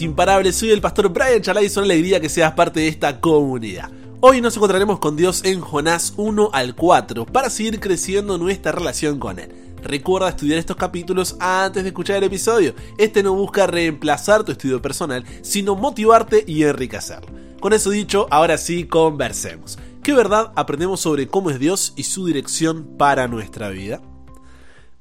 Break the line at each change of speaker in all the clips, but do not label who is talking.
imparables. Soy el pastor Brian Chalai y es una alegría que seas parte de esta comunidad. Hoy nos encontraremos con Dios en Jonás 1 al 4 para seguir creciendo nuestra relación con Él. Recuerda estudiar estos capítulos antes de escuchar el episodio. Este no busca reemplazar tu estudio personal, sino motivarte y enriquecerlo. Con eso dicho, ahora sí, conversemos. ¿Qué verdad aprendemos sobre cómo es Dios y su dirección para nuestra vida?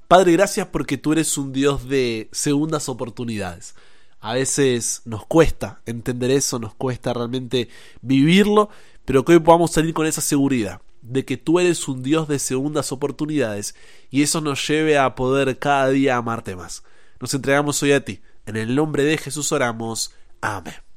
Padre, gracias porque tú eres un Dios de segundas oportunidades. A veces nos cuesta entender eso, nos cuesta realmente vivirlo, pero que hoy podamos salir con esa seguridad de que tú eres un Dios de segundas oportunidades y eso nos lleve a poder cada día amarte más. Nos entregamos hoy a ti. En el nombre de Jesús oramos. Amén.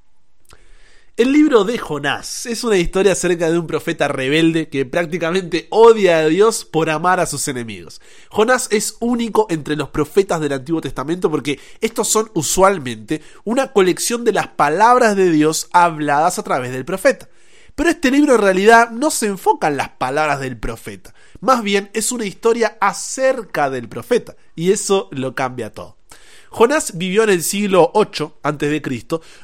El libro de Jonás es una historia acerca de un profeta rebelde que prácticamente odia a Dios por amar a sus enemigos. Jonás es único entre los profetas del Antiguo Testamento porque estos son usualmente una colección de las palabras de Dios habladas a través del profeta. Pero este libro en realidad no se enfoca en las palabras del profeta, más bien es una historia acerca del profeta, y eso lo cambia todo. Jonás vivió en el siglo 8 a.C.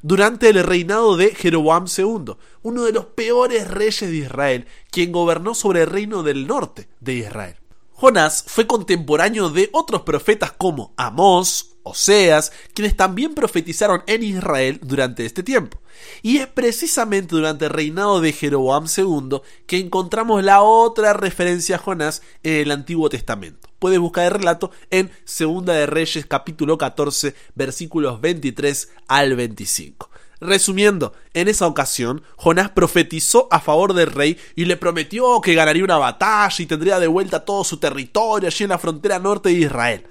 durante el reinado de Jeroboam II, uno de los peores reyes de Israel, quien gobernó sobre el reino del norte de Israel. Jonás fue contemporáneo de otros profetas como Amós, Oseas, quienes también profetizaron en Israel durante este tiempo. Y es precisamente durante el reinado de Jeroboam II que encontramos la otra referencia a Jonás en el Antiguo Testamento. Puedes buscar el relato en Segunda de Reyes capítulo 14 versículos 23 al 25. Resumiendo, en esa ocasión, Jonás profetizó a favor del rey y le prometió que ganaría una batalla y tendría de vuelta todo su territorio allí en la frontera norte de Israel.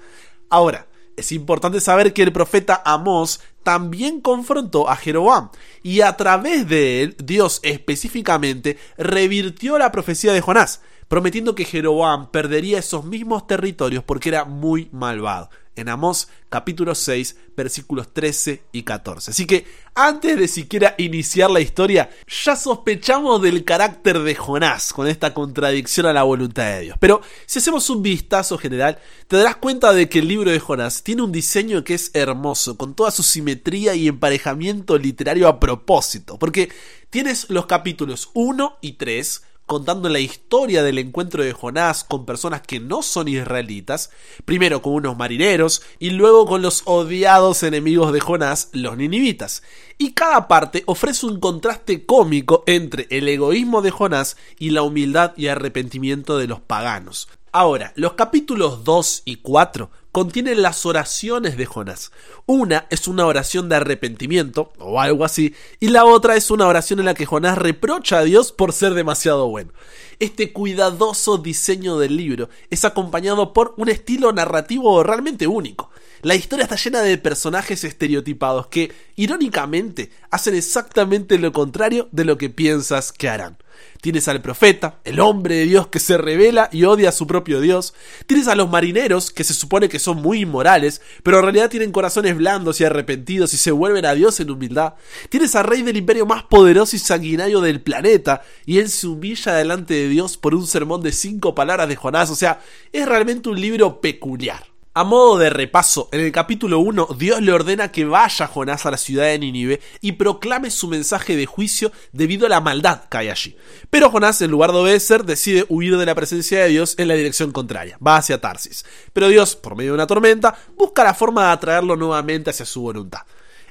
Ahora, es importante saber que el profeta Amós también confrontó a Jeroboam y a través de él Dios específicamente revirtió la profecía de Jonás, prometiendo que Jeroboam perdería esos mismos territorios porque era muy malvado en Amós capítulo 6 versículos 13 y 14. Así que antes de siquiera iniciar la historia, ya sospechamos del carácter de Jonás con esta contradicción a la voluntad de Dios. Pero si hacemos un vistazo general, te darás cuenta de que el libro de Jonás tiene un diseño que es hermoso, con toda su simetría y emparejamiento literario a propósito, porque tienes los capítulos 1 y 3, contando la historia del encuentro de Jonás con personas que no son israelitas, primero con unos marineros y luego con los odiados enemigos de Jonás, los ninivitas. Y cada parte ofrece un contraste cómico entre el egoísmo de Jonás y la humildad y arrepentimiento de los paganos. Ahora, los capítulos 2 y 4 contienen las oraciones de Jonás. Una es una oración de arrepentimiento, o algo así, y la otra es una oración en la que Jonás reprocha a Dios por ser demasiado bueno. Este cuidadoso diseño del libro es acompañado por un estilo narrativo realmente único. La historia está llena de personajes estereotipados que, irónicamente, hacen exactamente lo contrario de lo que piensas que harán. Tienes al profeta, el hombre de Dios que se revela y odia a su propio Dios. Tienes a los marineros, que se supone que son muy inmorales, pero en realidad tienen corazones blandos y arrepentidos y se vuelven a Dios en humildad. Tienes al rey del imperio más poderoso y sanguinario del planeta, y él se humilla delante de Dios por un sermón de cinco palabras de Jonás. O sea, es realmente un libro peculiar. A modo de repaso, en el capítulo 1 Dios le ordena que vaya Jonás a la ciudad de Nínive y proclame su mensaje de juicio debido a la maldad que hay allí. Pero Jonás, en lugar de obedecer, decide huir de la presencia de Dios en la dirección contraria, va hacia Tarsis. Pero Dios, por medio de una tormenta, busca la forma de atraerlo nuevamente hacia su voluntad.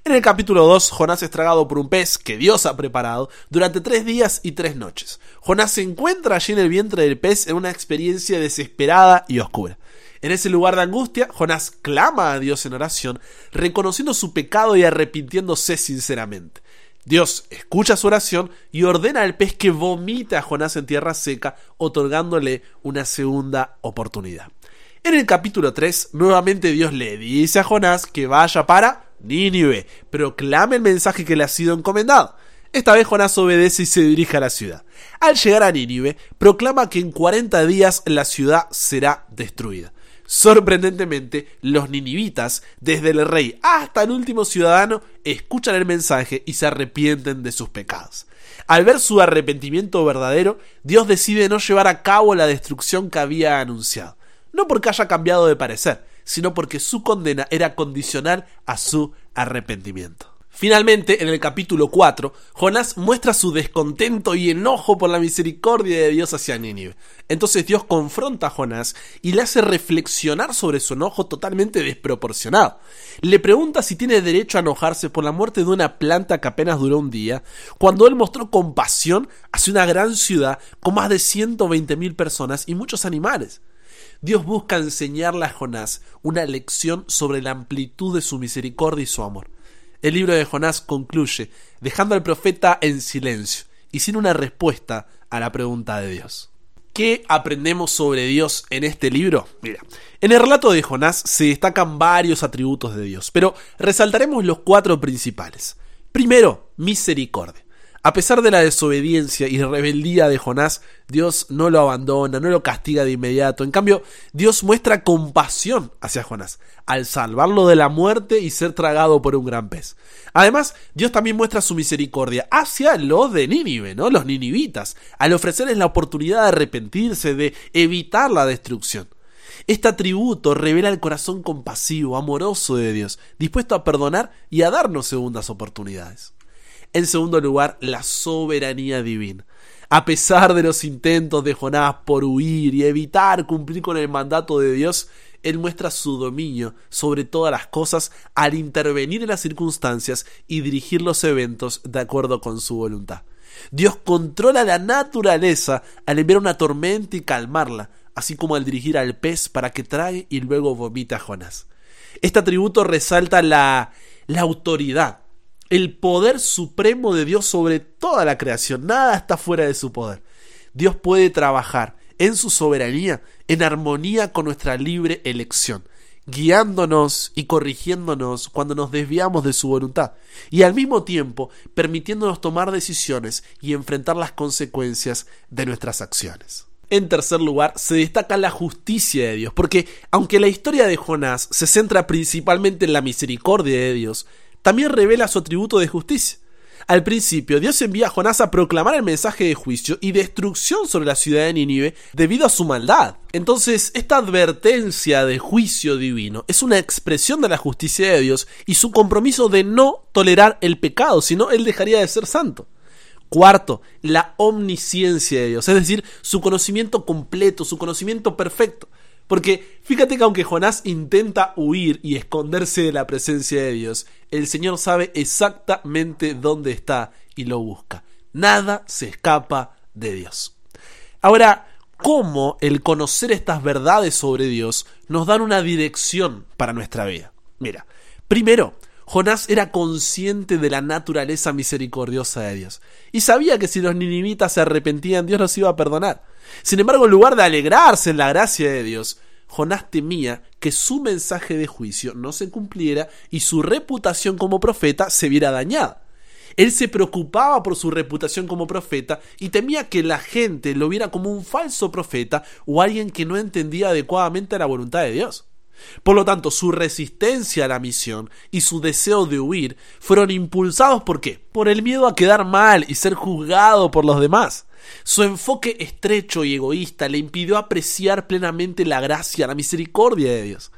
En el capítulo 2, Jonás es tragado por un pez que Dios ha preparado durante tres días y tres noches. Jonás se encuentra allí en el vientre del pez en una experiencia desesperada y oscura. En ese lugar de angustia, Jonás clama a Dios en oración, reconociendo su pecado y arrepintiéndose sinceramente. Dios escucha su oración y ordena al pez que vomite a Jonás en tierra seca, otorgándole una segunda oportunidad. En el capítulo 3, nuevamente Dios le dice a Jonás que vaya para Nínive, proclame el mensaje que le ha sido encomendado. Esta vez Jonás obedece y se dirige a la ciudad. Al llegar a Nínive, proclama que en 40 días la ciudad será destruida. Sorprendentemente, los ninivitas, desde el rey hasta el último ciudadano, escuchan el mensaje y se arrepienten de sus pecados. Al ver su arrepentimiento verdadero, Dios decide no llevar a cabo la destrucción que había anunciado, no porque haya cambiado de parecer, sino porque su condena era condicional a su arrepentimiento. Finalmente, en el capítulo 4, Jonás muestra su descontento y enojo por la misericordia de Dios hacia Nínive. Entonces Dios confronta a Jonás y le hace reflexionar sobre su enojo totalmente desproporcionado. Le pregunta si tiene derecho a enojarse por la muerte de una planta que apenas duró un día, cuando él mostró compasión hacia una gran ciudad con más de 120.000 personas y muchos animales. Dios busca enseñarle a Jonás una lección sobre la amplitud de su misericordia y su amor. El libro de Jonás concluye dejando al profeta en silencio y sin una respuesta a la pregunta de Dios. ¿Qué aprendemos sobre Dios en este libro? Mira, en el relato de Jonás se destacan varios atributos de Dios, pero resaltaremos los cuatro principales. Primero, misericordia. A pesar de la desobediencia y rebeldía de Jonás, Dios no lo abandona, no lo castiga de inmediato. En cambio, Dios muestra compasión hacia Jonás, al salvarlo de la muerte y ser tragado por un gran pez. Además, Dios también muestra su misericordia hacia los de Nínive. Los ninivitas, al ofrecerles la oportunidad de arrepentirse, de evitar la destrucción. Este atributo revela el corazón compasivo, amoroso de Dios, dispuesto a perdonar y a darnos segundas oportunidades. En segundo lugar, la soberanía divina. A pesar de los intentos de Jonás por huir y evitar cumplir con el mandato de Dios, él muestra su dominio sobre todas las cosas al intervenir en las circunstancias y dirigir los eventos de acuerdo con su voluntad. Dios controla la naturaleza al enviar una tormenta y calmarla, así como al dirigir al pez para que trague y luego vomite a Jonás. Este atributo resalta la, la autoridad, el poder supremo de Dios sobre toda la creación. Nada está fuera de su poder. Dios puede trabajar en su soberanía en armonía con nuestra libre elección, guiándonos y corrigiéndonos cuando nos desviamos de su voluntad, y al mismo tiempo permitiéndonos tomar decisiones y enfrentar las consecuencias de nuestras acciones. En tercer lugar, se destaca la justicia de Dios, porque aunque la historia de Jonás se centra principalmente en la misericordia de Dios, también revela su atributo de justicia. Al principio, Dios envía a Jonás a proclamar el mensaje de juicio y destrucción sobre la ciudad de Nínive debido a su maldad. Entonces, esta advertencia de juicio divino es una expresión de la justicia de Dios y su compromiso de no tolerar el pecado, sino él dejaría de ser santo. Cuarto, la omnisciencia de Dios, es decir, su conocimiento completo, su conocimiento perfecto. Porque fíjate que aunque Jonás intenta huir y esconderse de la presencia de Dios, el Señor sabe exactamente dónde está y lo busca. Nada se escapa de Dios. Ahora, ¿cómo el conocer estas verdades sobre Dios nos dan una dirección para nuestra vida? Mira, primero, Jonás era consciente de la naturaleza misericordiosa de Dios y sabía que si los ninivitas se arrepentían, Dios los iba a perdonar. Sin embargo, en lugar de alegrarse en la gracia de Dios, Jonás temía que su mensaje de juicio no se cumpliera y su reputación como profeta se viera dañada. Él se preocupaba por su reputación como profeta y temía que la gente lo viera como un falso profeta o alguien que no entendía adecuadamente la voluntad de Dios. Por lo tanto, su resistencia a la misión y su deseo de huir fueron impulsados por qué? Por el miedo a quedar mal y ser juzgado por los demás. Su enfoque estrecho y egoísta le impidió apreciar plenamente la gracia, la misericordia de Dios.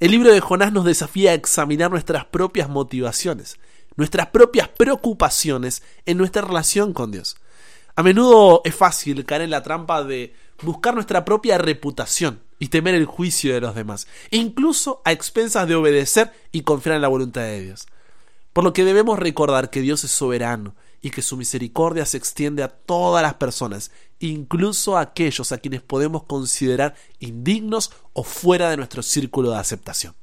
El libro de Jonás nos desafía a examinar nuestras propias motivaciones, nuestras propias preocupaciones en nuestra relación con Dios. A menudo es fácil caer en la trampa de buscar nuestra propia reputación y temer el juicio de los demás, incluso a expensas de obedecer y confiar en la voluntad de Dios. Por lo que debemos recordar que Dios es soberano y que su misericordia se extiende a todas las personas, incluso a aquellos a quienes podemos considerar indignos o fuera de nuestro círculo de aceptación.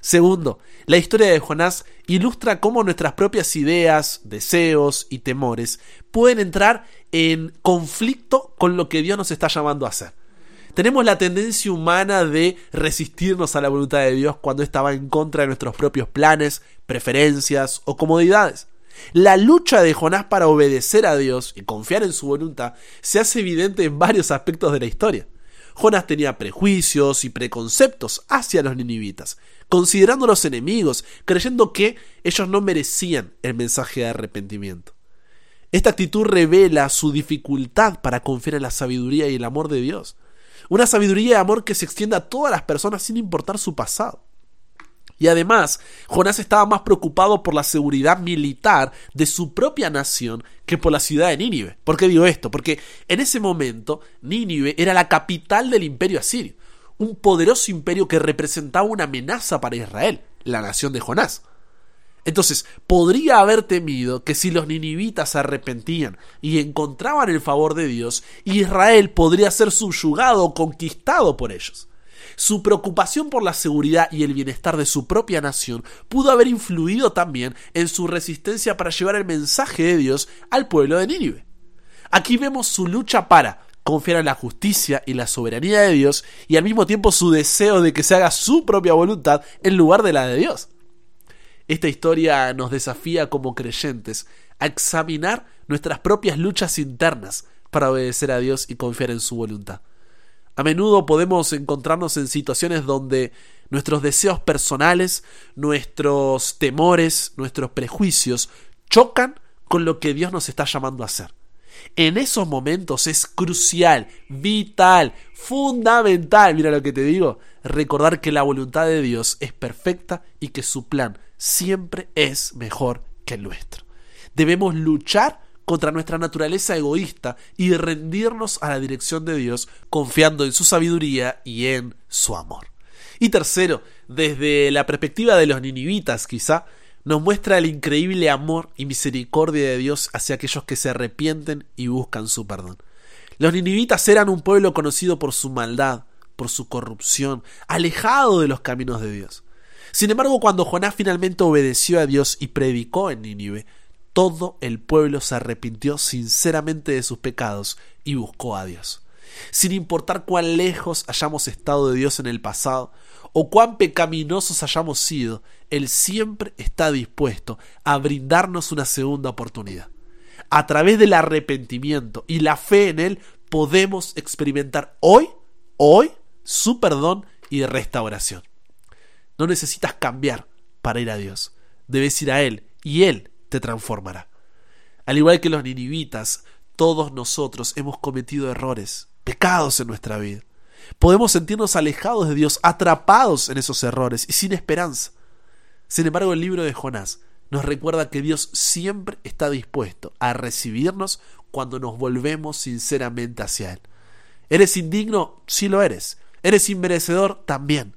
Segundo, la historia de Jonás ilustra cómo nuestras propias ideas, deseos y temores pueden entrar en conflicto con lo que Dios nos está llamando a hacer. Tenemos la tendencia humana de resistirnos a la voluntad de Dios cuando ésta va en contra de nuestros propios planes, preferencias o comodidades. La lucha de Jonás para obedecer a Dios y confiar en su voluntad se hace evidente en varios aspectos de la historia. Jonás tenía prejuicios y preconceptos hacia los ninivitas, considerándolos enemigos, creyendo que ellos no merecían el mensaje de arrepentimiento. Esta actitud revela su dificultad para confiar en la sabiduría y el amor de Dios. Una sabiduría y amor que se extiende a todas las personas sin importar su pasado. Y además, Jonás estaba más preocupado por la seguridad militar de su propia nación que por la ciudad de Nínive. ¿Por qué digo esto? Porque en ese momento Nínive era la capital del imperio asirio, un poderoso imperio que representaba una amenaza para Israel, la nación de Jonás. Entonces, podría haber temido que si los ninivitas se arrepentían y encontraban el favor de Dios, Israel podría ser subyugado o conquistado por ellos. Su preocupación por la seguridad y el bienestar de su propia nación pudo haber influido también en su resistencia para llevar el mensaje de Dios al pueblo de Nínive. Aquí vemos su lucha para confiar en la justicia y la soberanía de Dios y al mismo tiempo su deseo de que se haga su propia voluntad en lugar de la de Dios. Esta historia nos desafía como creyentes a examinar nuestras propias luchas internas para obedecer a Dios y confiar en su voluntad. A menudo podemos encontrarnos en situaciones donde nuestros deseos personales, nuestros temores, nuestros prejuicios chocan con lo que Dios nos está llamando a hacer. En esos momentos es crucial, vital, fundamental, mira lo que te digo, recordar que la voluntad de Dios es perfecta y que su plan siempre es mejor que el nuestro. Debemos luchar contra nuestra naturaleza egoísta y rendirnos a la dirección de Dios confiando en su sabiduría y en su amor. Y tercero, desde la perspectiva de los ninivitas quizá, nos muestra el increíble amor y misericordia de Dios hacia aquellos que se arrepienten y buscan su perdón. Los ninivitas eran un pueblo conocido por su maldad, por su corrupción, alejado de los caminos de Dios. Sin embargo, cuando Jonás finalmente obedeció a Dios y predicó en Nínive, todo el pueblo se arrepintió sinceramente de sus pecados y buscó a Dios. Sin importar cuán lejos hayamos estado de Dios en el pasado o cuán pecaminosos hayamos sido, Él siempre está dispuesto a brindarnos una segunda oportunidad. A través del arrepentimiento y la fe en Él podemos experimentar hoy, hoy, su perdón y restauración. No necesitas cambiar para ir a Dios. Debes ir a Él y Él te transformará. Al igual que los ninivitas, todos nosotros hemos cometido errores, pecados en nuestra vida. Podemos sentirnos alejados de Dios, atrapados en esos errores y sin esperanza. Sin embargo, el libro de Jonás nos recuerda que Dios siempre está dispuesto a recibirnos cuando nos volvemos sinceramente hacia Él. ¿Eres indigno? Sí lo eres. ¿Eres inmerecedor? También.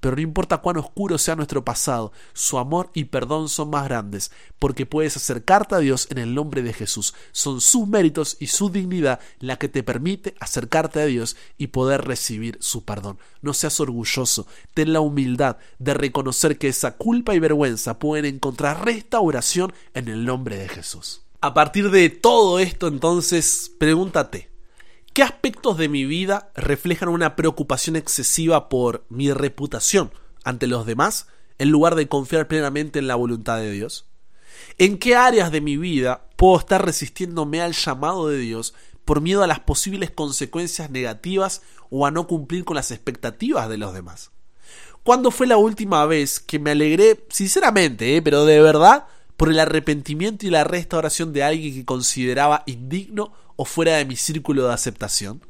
Pero no importa cuán oscuro sea nuestro pasado, su amor y perdón son más grandes, porque puedes acercarte a Dios en el nombre de Jesús. Son sus méritos y su dignidad la que te permite acercarte a Dios y poder recibir su perdón. No seas orgulloso, ten la humildad de reconocer que esa culpa y vergüenza pueden encontrar restauración en el nombre de Jesús. A partir de todo esto, entonces, pregúntate, ¿Qué aspectos de mi vida reflejan una preocupación excesiva por mi reputación ante los demás en lugar de confiar plenamente en la voluntad de Dios? ¿En qué áreas de mi vida puedo estar resistiéndome al llamado de Dios por miedo a las posibles consecuencias negativas o a no cumplir con las expectativas de los demás? ¿Cuándo fue la última vez que me alegré, sinceramente, eh, pero de verdad, por el arrepentimiento y la restauración de alguien que consideraba indigno o fuera de mi círculo de aceptación?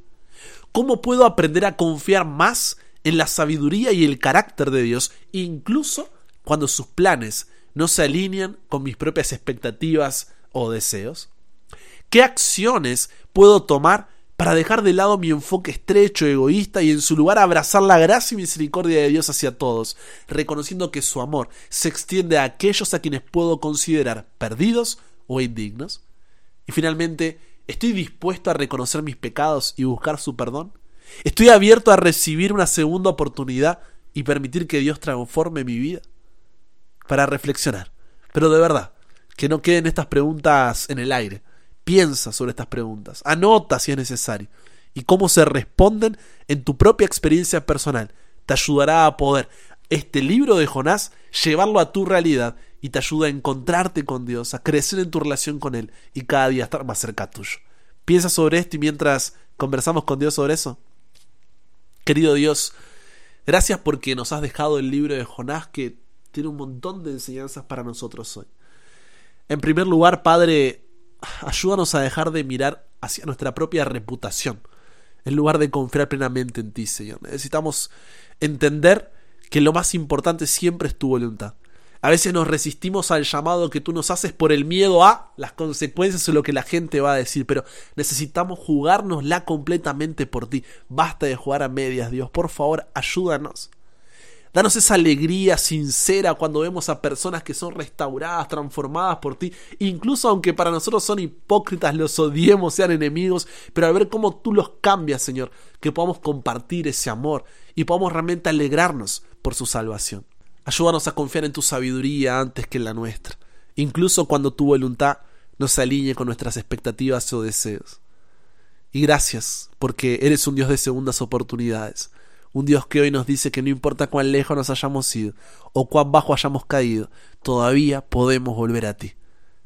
¿Cómo puedo aprender a confiar más en la sabiduría y el carácter de Dios, incluso cuando sus planes no se alinean con mis propias expectativas o deseos? ¿Qué acciones puedo tomar para dejar de lado mi enfoque estrecho, egoísta y en su lugar abrazar la gracia y misericordia de Dios hacia todos, reconociendo que su amor se extiende a aquellos a quienes puedo considerar perdidos o indignos? Y finalmente, ¿Estoy dispuesto a reconocer mis pecados y buscar su perdón? ¿Estoy abierto a recibir una segunda oportunidad y permitir que Dios transforme mi vida? Para reflexionar. Pero de verdad, que no queden estas preguntas en el aire. Piensa sobre estas preguntas. Anota si es necesario. Y cómo se responden en tu propia experiencia personal. Te ayudará a poder este libro de Jonás, llevarlo a tu realidad y te ayuda a encontrarte con Dios, a crecer en tu relación con Él y cada día estar más cerca tuyo. Piensa sobre esto y mientras conversamos con Dios sobre eso. Querido Dios, gracias porque nos has dejado el libro de Jonás que tiene un montón de enseñanzas para nosotros hoy. En primer lugar, Padre, ayúdanos a dejar de mirar hacia nuestra propia reputación, en lugar de confiar plenamente en ti, Señor. Necesitamos entender que lo más importante siempre es tu voluntad. A veces nos resistimos al llamado que tú nos haces por el miedo a las consecuencias o lo que la gente va a decir, pero necesitamos jugárnosla completamente por ti. Basta de jugar a medias, Dios. Por favor, ayúdanos. Danos esa alegría sincera cuando vemos a personas que son restauradas, transformadas por ti, incluso aunque para nosotros son hipócritas, los odiemos, sean enemigos, pero al ver cómo tú los cambias, Señor, que podamos compartir ese amor y podamos realmente alegrarnos por su salvación. Ayúdanos a confiar en tu sabiduría antes que en la nuestra, incluso cuando tu voluntad no se alinee con nuestras expectativas o deseos. Y gracias, porque eres un Dios de segundas oportunidades, un Dios que hoy nos dice que no importa cuán lejos nos hayamos ido o cuán bajo hayamos caído, todavía podemos volver a ti,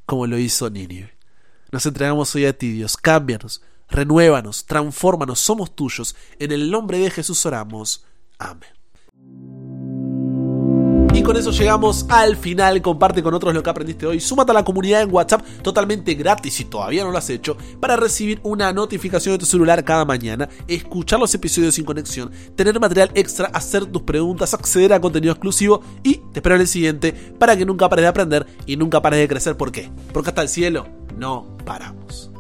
como lo hizo Nínive. Nos entregamos hoy a ti, Dios, cámbianos, renuévanos, transfórmanos, somos tuyos. En el nombre de Jesús oramos. Amén. Y con eso llegamos al final. Comparte con otros lo que aprendiste hoy. Súmate a la comunidad en WhatsApp totalmente gratis si todavía no lo has hecho para recibir una notificación de tu celular cada mañana, escuchar los episodios sin conexión, tener material extra, hacer tus preguntas, acceder a contenido exclusivo y te espero en el siguiente para que nunca pares de aprender y nunca pares de crecer. ¿Por qué? Porque hasta el cielo no paramos.